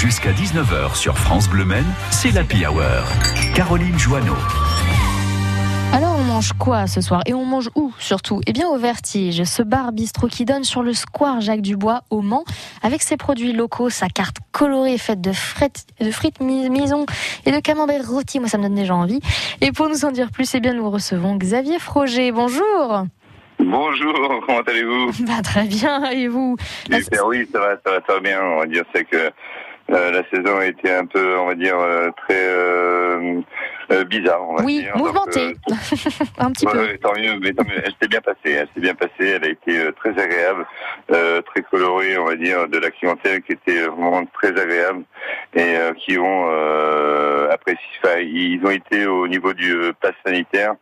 Jusqu'à 19h sur France Bleu Men, c'est l'Happy Hour. Caroline Joanneau. Alors on mange quoi ce soir Et on mange où surtout? Eh bien au Vertige, ce bar bistrot qui donne sur le square Jacques Dubois au Mans, avec ses produits locaux, sa carte colorée faite de frites, de frites maison et de camembert rôti. Moi ça me donne déjà envie. Et pour nous en dire plus, eh bien nous recevons Xavier Froger. Bonjour Bonjour, comment allez-vous? Bah, Très bien, et vous? Super, oui, ça va, ça va, ça bien. On va dire c'est que euh, la saison a été un peu, on va dire, euh, très euh, bizarre, on va oui, dire. mouvementée, un petit peu. Tant mieux, mais tant mieux. Elle s'est bien passée, elle s'est bien passée. Elle a été très agréable, très colorée, on va dire, de la clientèle qui était vraiment très agréable et qui ont apprécié. Enfin, ils ont été au niveau du pass sanitaire.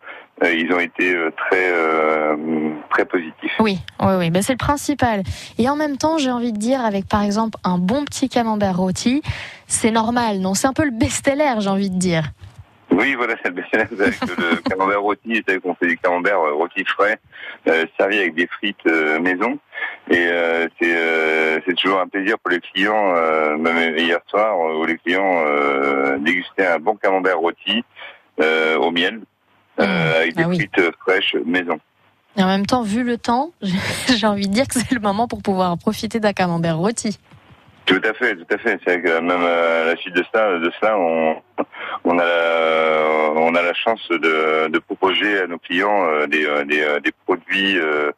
ils ont été très très positifs. Oui, oui, oui, ben, c'est le principal. Et en même temps, j'ai envie de dire, avec par exemple un bon petit camembert rôti, c'est normal, non? C'est un peu le best-seller, j'ai envie de dire. Oui, voilà, c'est le best-seller avec le camembert rôti. C'est qu'on fait des camemberts euh, rôti frais, euh, servis avec des frites euh, maison. Et euh, c'est euh, toujours un plaisir pour les clients, même hier soir, où les clients dégustaient un bon camembert rôti au miel, mmh. avec des ah oui. frites fraîches maison. Et en même temps, vu le temps, j'ai envie de dire que c'est le moment pour pouvoir profiter d'un camembert rôti. Tout à fait, tout à fait. C'est que même à la suite de cela, de cela, on, on a, la, on a la chance de, de proposer à nos clients euh, des, des, des produits euh,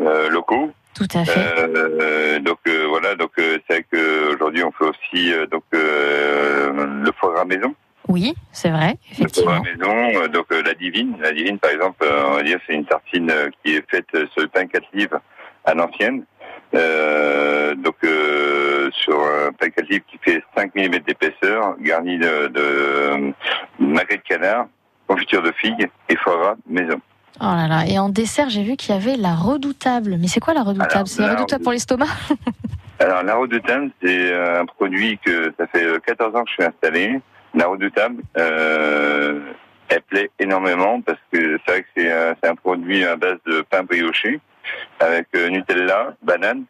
euh, locaux. Tout à fait. Euh, donc euh, voilà, donc c'est que aujourd'hui on fait aussi donc le foie gras maison. Oui, c'est vrai, effectivement. La maison, donc la divine, la divine par exemple, on va dire c'est une tartine qui est faite sur le pain 4 livres à l'ancienne. Euh, donc euh, sur un pain 4 livres qui fait 5 mm d'épaisseur, garni de, de de canard, confiture de figues et foie gras maison. Oh là là, et en dessert, j'ai vu qu'il y avait la redoutable. Mais c'est quoi la redoutable C'est redoutable pour l'estomac Alors la redoutable, c'est un produit que ça fait 14 ans que je suis installé. La redoutable, euh, elle plaît énormément parce que c'est vrai que c'est un, produit à base de pain brioché avec euh, Nutella, banane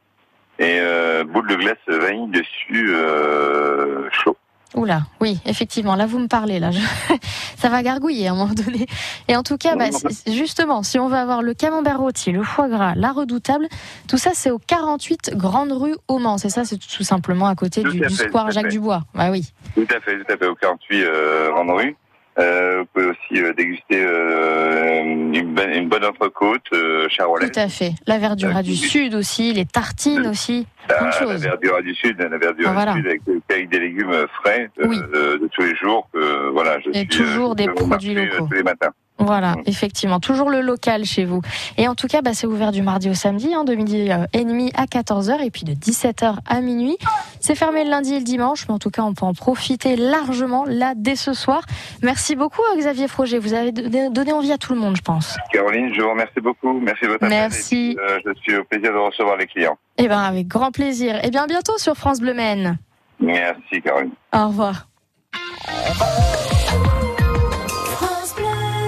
et euh, boule de glace vanille dessus euh. Oula, oui, effectivement, là vous me parlez, là, je... ça va gargouiller à un moment donné. Et en tout cas, bah, justement, si on veut avoir le camembert rôti, le foie gras, la redoutable, tout ça c'est au 48 Grande Rue au Mans, c'est ça, c'est tout simplement à côté du, à du fait, square Jacques fait. Dubois. Bah oui. Tout à fait, tout à fait, au 48 euh, Grande Rue. Euh, vous pouvez aussi euh, déguster euh, une, bonne, une bonne entrecôte charolaise. Tout à fait. La verdura du Sud aussi, les tartines aussi. La, la verdura du Sud, la verdura ah, voilà. du Sud avec, avec, des légumes frais oui. de, tous les jours. Voilà, je Et suis, toujours des produits locaux. Tous les matins. Voilà, effectivement, toujours le local chez vous. Et en tout cas, bah, c'est ouvert du mardi au samedi, hein, de midi et demi à 14h et puis de 17h à minuit. C'est fermé le lundi et le dimanche, mais en tout cas, on peut en profiter largement là dès ce soir. Merci beaucoup, Xavier Froger. Vous avez donné envie à tout le monde, je pense. Caroline, je vous remercie beaucoup. Merci de votre appel. Merci. Puis, euh, je suis au plaisir de recevoir les clients. Eh bien, avec grand plaisir. Et bien, bientôt sur France Bleu Maine. Merci, Caroline. Au revoir.